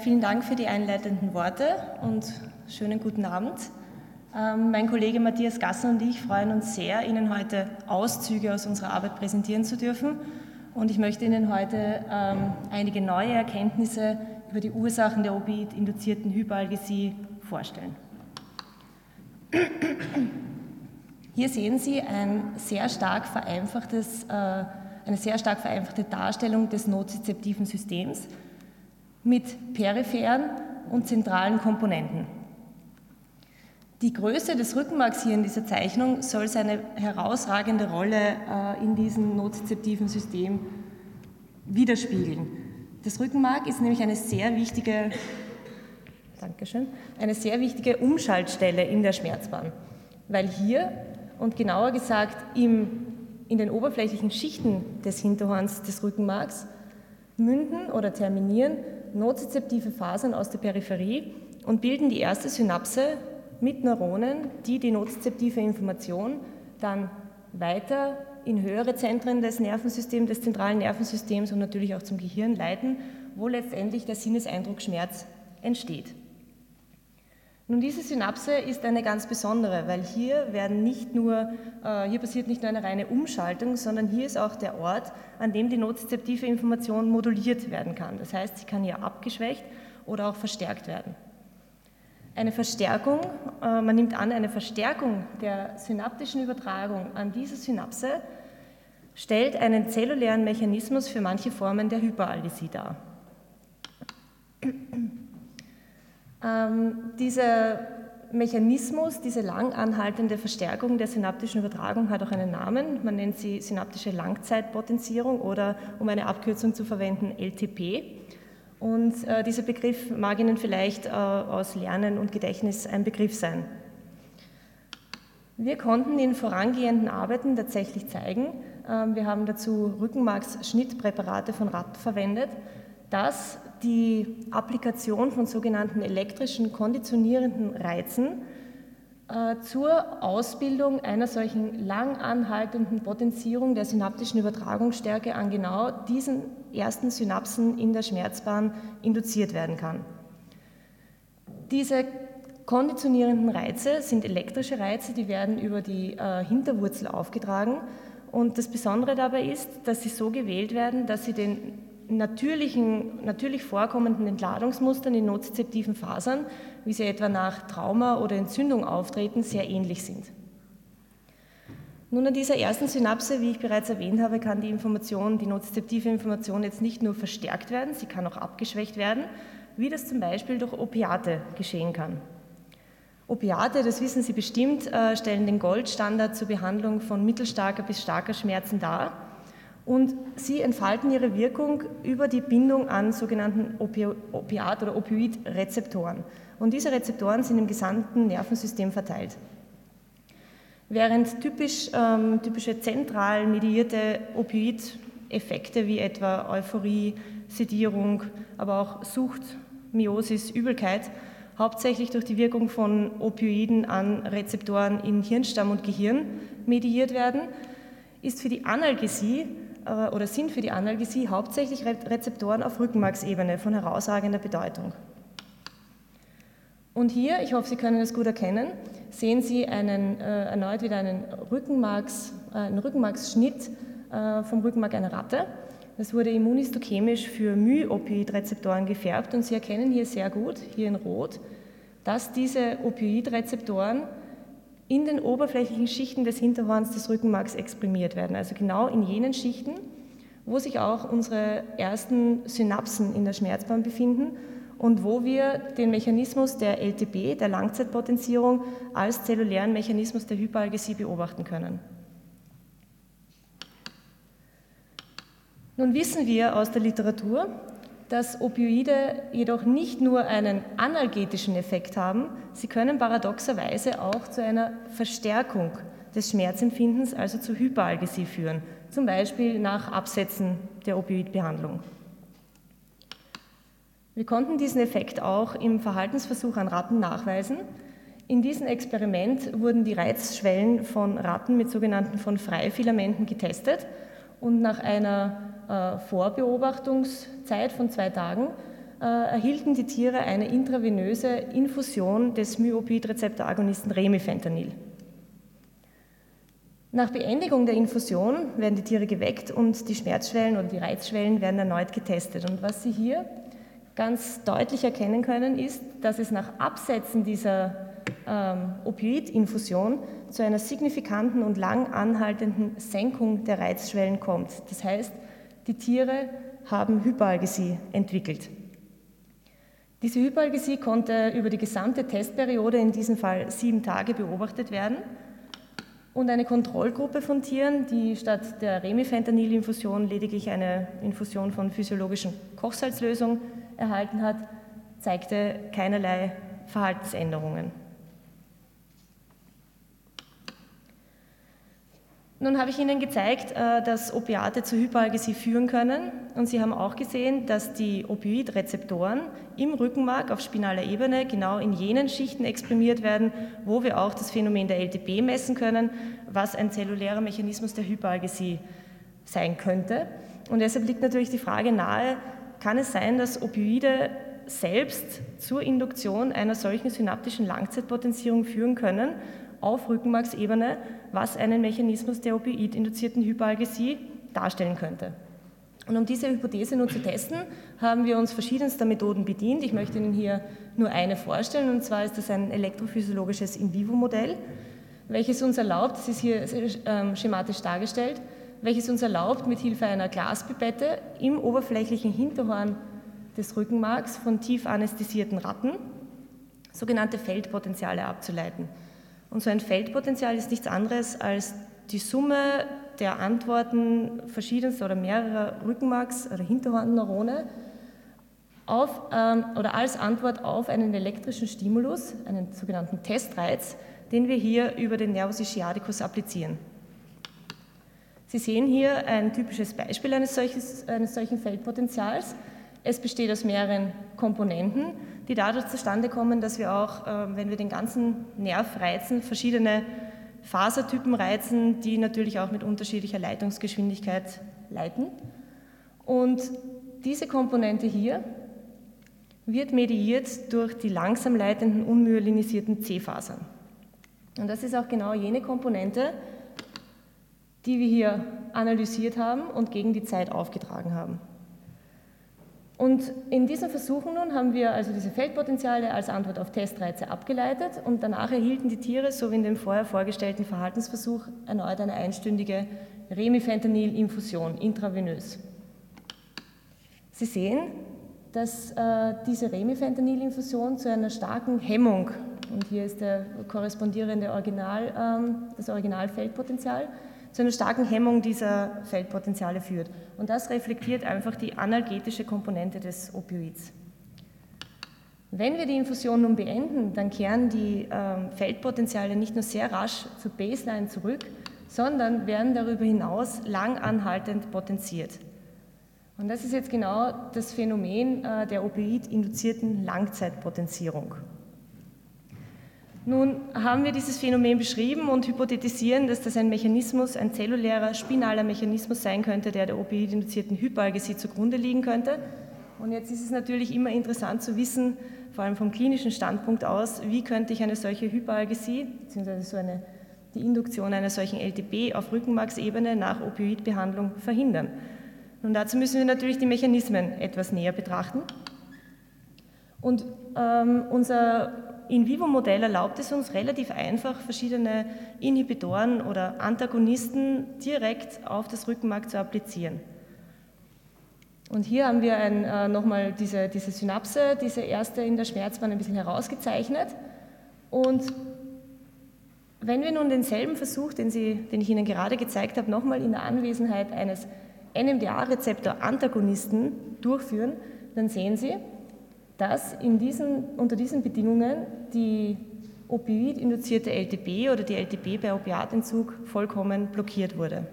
Vielen Dank für die einleitenden Worte und schönen guten Abend. Ähm, mein Kollege Matthias Gasser und ich freuen uns sehr, Ihnen heute Auszüge aus unserer Arbeit präsentieren zu dürfen. Und ich möchte Ihnen heute ähm, einige neue Erkenntnisse über die Ursachen der opioid-induzierten Hyperalgesie vorstellen. Hier sehen Sie ein sehr stark vereinfachtes, äh, eine sehr stark vereinfachte Darstellung des nozizeptiven Systems mit peripheren und zentralen Komponenten. Die Größe des Rückenmarks hier in dieser Zeichnung soll seine herausragende Rolle äh, in diesem nozizeptiven System widerspiegeln. Das Rückenmark ist nämlich eine sehr wichtige, Dankeschön, eine sehr wichtige Umschaltstelle in der Schmerzbahn, weil hier und genauer gesagt im, in den oberflächlichen Schichten des Hinterhorns des Rückenmarks münden oder terminieren nozizeptive Fasern aus der Peripherie und bilden die erste Synapse mit Neuronen, die die nozizeptive Information dann weiter in höhere Zentren des Nervensystems, des zentralen Nervensystems und natürlich auch zum Gehirn leiten, wo letztendlich der Sinneseindruck Schmerz entsteht. Nun, diese Synapse ist eine ganz besondere, weil hier werden nicht nur, äh, hier passiert nicht nur eine reine Umschaltung, sondern hier ist auch der Ort, an dem die nozizeptive Information moduliert werden kann. Das heißt, sie kann hier abgeschwächt oder auch verstärkt werden. Eine Verstärkung, äh, man nimmt an, eine Verstärkung der synaptischen Übertragung an diese Synapse stellt einen zellulären Mechanismus für manche Formen der Hyperalgesie dar. Ähm, dieser Mechanismus, diese lang anhaltende Verstärkung der synaptischen Übertragung hat auch einen Namen. Man nennt sie synaptische Langzeitpotenzierung oder, um eine Abkürzung zu verwenden, LTP. Und äh, dieser Begriff mag Ihnen vielleicht äh, aus Lernen und Gedächtnis ein Begriff sein. Wir konnten in vorangehenden Arbeiten tatsächlich zeigen, äh, wir haben dazu Rückenmarksschnittpräparate von Ratten verwendet, dass die Applikation von sogenannten elektrischen konditionierenden Reizen äh, zur Ausbildung einer solchen lang anhaltenden Potenzierung der synaptischen Übertragungsstärke an genau diesen ersten Synapsen in der Schmerzbahn induziert werden kann. Diese konditionierenden Reize sind elektrische Reize, die werden über die äh, Hinterwurzel aufgetragen. Und das Besondere dabei ist, dass sie so gewählt werden, dass sie den natürlichen, natürlich vorkommenden Entladungsmustern in nozizeptiven Fasern, wie sie etwa nach Trauma oder Entzündung auftreten, sehr ähnlich sind. Nun an dieser ersten Synapse, wie ich bereits erwähnt habe, kann die Information, die nozizeptive Information jetzt nicht nur verstärkt werden, sie kann auch abgeschwächt werden, wie das zum Beispiel durch Opiate geschehen kann. Opiate, das wissen Sie bestimmt, äh, stellen den Goldstandard zur Behandlung von mittelstarker bis starker Schmerzen dar und sie entfalten ihre Wirkung über die Bindung an sogenannten Opiat- oder Opioidrezeptoren. Und diese Rezeptoren sind im gesamten Nervensystem verteilt. Während typisch, ähm, typische zentral mediierte Opioid-Effekte wie etwa Euphorie, Sedierung, aber auch Sucht, Miosis, Übelkeit hauptsächlich durch die Wirkung von Opioiden an Rezeptoren in Hirnstamm und Gehirn mediiert werden, ist für die Analgesie oder sind für die Analgesie hauptsächlich Rezeptoren auf Rückenmarksebene von herausragender Bedeutung. Und hier, ich hoffe, Sie können das gut erkennen, sehen Sie einen, äh, erneut wieder einen, Rückenmarks, äh, einen Rückenmarksschnitt äh, vom Rückenmark einer Ratte. Das wurde immunistochemisch für Myopioidrezeptoren gefärbt und Sie erkennen hier sehr gut, hier in Rot, dass diese Opioidrezeptoren in den oberflächlichen Schichten des Hinterhorns des Rückenmarks exprimiert werden, also genau in jenen Schichten, wo sich auch unsere ersten Synapsen in der Schmerzbahn befinden und wo wir den Mechanismus der LTB, der Langzeitpotenzierung, als zellulären Mechanismus der Hyperalgesie beobachten können. Nun wissen wir aus der Literatur, dass Opioide jedoch nicht nur einen analgetischen Effekt haben, sie können paradoxerweise auch zu einer Verstärkung des Schmerzempfindens, also zu Hyperalgesie führen, zum Beispiel nach Absetzen der Opioidbehandlung. Wir konnten diesen Effekt auch im Verhaltensversuch an Ratten nachweisen. In diesem Experiment wurden die Reizschwellen von Ratten mit sogenannten von Freifilamenten getestet und nach einer Vorbeobachtungszeit von zwei Tagen äh, erhielten die Tiere eine intravenöse Infusion des Myopid-Rezeptoragonisten Remifentanil. Nach Beendigung der Infusion werden die Tiere geweckt und die Schmerzschwellen oder die Reizschwellen werden erneut getestet. Und was Sie hier ganz deutlich erkennen können, ist, dass es nach Absetzen dieser ähm, Opioidinfusion zu einer signifikanten und lang anhaltenden Senkung der Reizschwellen kommt. Das heißt, die Tiere haben Hyperalgesie entwickelt. Diese Hyperalgesie konnte über die gesamte Testperiode, in diesem Fall sieben Tage, beobachtet werden und eine Kontrollgruppe von Tieren, die statt der Remifentanil-Infusion lediglich eine Infusion von physiologischen Kochsalzlösung erhalten hat, zeigte keinerlei Verhaltensänderungen. Nun habe ich Ihnen gezeigt, äh, dass Opiate zu Hyperalgesie führen können und Sie haben auch gesehen, dass die Opioidrezeptoren im Rückenmark auf spinaler Ebene genau in jenen Schichten exprimiert werden, wo wir auch das Phänomen der LTB messen können, was ein zellulärer Mechanismus der Hyperalgesie sein könnte. Und deshalb liegt natürlich die Frage nahe, kann es sein, dass Opioide selbst zur Induktion einer solchen synaptischen Langzeitpotenzierung führen können auf Rückenmarksebene, was einen Mechanismus der opioidinduzierten Hyperalgesie darstellen könnte. Und um diese Hypothese nun zu testen, haben wir uns verschiedenster Methoden bedient. Ich möchte Ihnen hier nur eine vorstellen, und zwar ist das ein elektrophysiologisches In-vivo-Modell, welches uns erlaubt, das ist hier ähm, schematisch dargestellt, welches uns erlaubt, mit Hilfe einer Glaspipette im oberflächlichen Hinterhorn des Rückenmarks von tief anästhesierten Ratten sogenannte Feldpotenziale abzuleiten. Und so ein Feldpotenzial ist nichts anderes als die Summe der Antworten verschiedenster oder mehrerer Rückenmarks- oder Hinterhornneurone auf, ähm, oder als Antwort auf einen elektrischen Stimulus, einen sogenannten Testreiz, den wir hier über den Nervus ischiadicus applizieren. Sie sehen hier ein typisches Beispiel eines, solches, eines solchen Feldpotenzials. Es besteht aus mehreren Komponenten die dadurch zustande kommen, dass wir auch, äh, wenn wir den ganzen Nerv reizen, verschiedene Fasertypen reizen, die natürlich auch mit unterschiedlicher Leitungsgeschwindigkeit leiten. Und diese Komponente hier wird mediiert durch die langsam leitenden unmyelinisierten C-Fasern. Und das ist auch genau jene Komponente, die wir hier analysiert haben und gegen die Zeit aufgetragen haben. Und in diesen Versuchen nun haben wir also diese Feldpotenziale als Antwort auf Testreize abgeleitet und danach erhielten die Tiere, so wie in dem vorher vorgestellten Verhaltensversuch, erneut eine einstündige Remifentanil-Infusion intravenös. Sie sehen, dass äh, diese Remifentanil-Infusion zu einer starken Hemmung, und hier ist der korrespondierende Original, ähm, das Originalfeldpotenzial, zu einer starken Hemmung dieser Feldpotenziale führt. Und das reflektiert einfach die analgetische Komponente des Opioids. Wenn wir die Infusion nun beenden, dann kehren die ähm, Feldpotenziale nicht nur sehr rasch zur Baseline zurück, sondern werden darüber hinaus lang anhaltend potenziert. Und das ist jetzt genau das Phänomen äh, der opioid-induzierten Langzeitpotenzierung. Nun haben wir dieses Phänomen beschrieben und hypothetisieren, dass das ein Mechanismus, ein zellulärer, spinaler Mechanismus sein könnte, der der opioidinduzierten Hyperalgesie zugrunde liegen könnte. Und jetzt ist es natürlich immer interessant zu wissen, vor allem vom klinischen Standpunkt aus, wie könnte ich eine solche Hyperalgesie, beziehungsweise so eine, die Induktion einer solchen LTB auf Rückenmarksebene nach Opioidbehandlung verhindern. Und dazu müssen wir natürlich die Mechanismen etwas näher betrachten. Und ähm, unser in-vivo-Modell erlaubt es uns relativ einfach, verschiedene Inhibitoren oder Antagonisten direkt auf das Rückenmark zu applizieren. Und hier haben wir ein, äh, nochmal diese, diese Synapse, diese erste in der Schmerzbahn ein bisschen herausgezeichnet. Und wenn wir nun denselben Versuch, den, Sie, den ich Ihnen gerade gezeigt habe, nochmal in der Anwesenheit eines NMDA-Rezeptor-Antagonisten durchführen, dann sehen Sie, dass diesen, unter diesen Bedingungen die opioid-induzierte LTB oder die LTB bei Opiatentzug vollkommen blockiert wurde.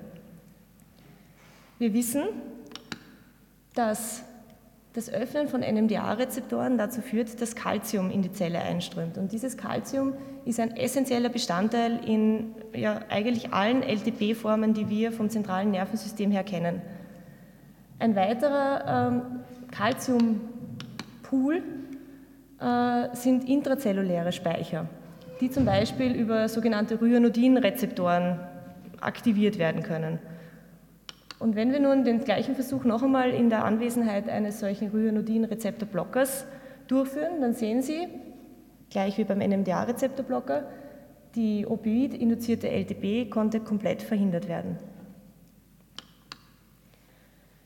Wir wissen, dass das Öffnen von NMDA-Rezeptoren dazu führt, dass Calcium in die Zelle einströmt. Und dieses Calcium ist ein essentieller Bestandteil in ja, eigentlich allen LTB-Formen, die wir vom zentralen Nervensystem her kennen. Ein weiterer ähm, Calcium Pool äh, sind intrazelluläre Speicher, die zum Beispiel über sogenannte Ryanodin-Rezeptoren aktiviert werden können. Und wenn wir nun den gleichen Versuch noch einmal in der Anwesenheit eines solchen Ryanodin-Rezeptorblockers durchführen, dann sehen Sie, gleich wie beim NMDA-Rezeptorblocker, die opioid-induzierte LTB konnte komplett verhindert werden.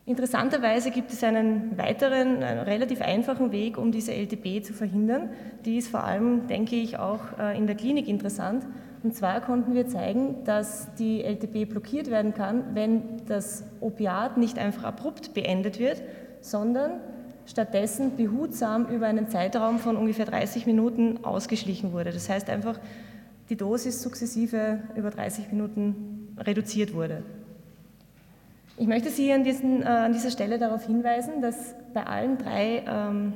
Interessanterweise gibt es einen weiteren, einen relativ einfachen Weg, um diese LTB zu verhindern. Die ist vor allem, denke ich, auch äh, in der Klinik interessant. Und zwar konnten wir zeigen, dass die LTB blockiert werden kann, wenn das Opiat nicht einfach abrupt beendet wird, sondern stattdessen behutsam über einen Zeitraum von ungefähr 30 Minuten ausgeschlichen wurde. Das heißt einfach, die Dosis sukzessive über 30 Minuten reduziert wurde. Ich möchte Sie an, diesen, äh, an dieser Stelle darauf hinweisen, dass bei allen drei ähm,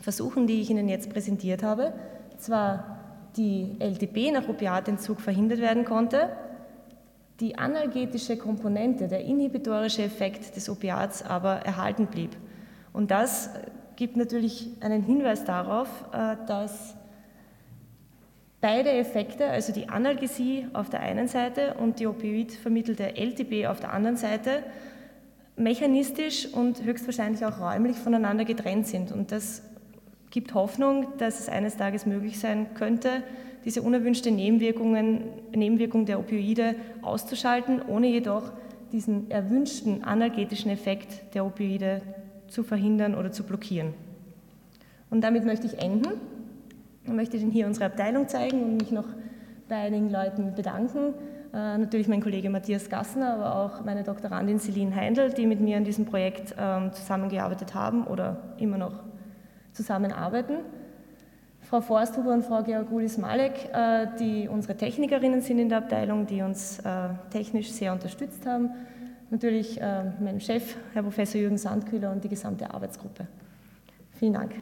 Versuchen, die ich Ihnen jetzt präsentiert habe, zwar die LTB nach Opiatentzug verhindert werden konnte, die analgetische Komponente, der inhibitorische Effekt des Opiats aber erhalten blieb. Und das gibt natürlich einen Hinweis darauf, äh, dass Beide Effekte, also die Analgesie auf der einen Seite und die opioidvermittelte LTB auf der anderen Seite, mechanistisch und höchstwahrscheinlich auch räumlich voneinander getrennt sind. Und das gibt Hoffnung, dass es eines Tages möglich sein könnte, diese unerwünschte Nebenwirkungen, Nebenwirkung der Opioide auszuschalten, ohne jedoch diesen erwünschten analgetischen Effekt der Opioide zu verhindern oder zu blockieren. Und damit möchte ich enden. Ich möchte Ihnen hier unsere Abteilung zeigen und mich noch bei einigen Leuten bedanken. Äh, natürlich mein Kollege Matthias Gassner, aber auch meine Doktorandin Celine Heindl, die mit mir an diesem Projekt ähm, zusammengearbeitet haben oder immer noch zusammenarbeiten. Frau Forsthuber und Frau Georgudis Malek, äh, die unsere Technikerinnen sind in der Abteilung, die uns äh, technisch sehr unterstützt haben. Natürlich mein Chef, Herr Professor Jürgen Sandkühler und die gesamte Arbeitsgruppe. Vielen Dank.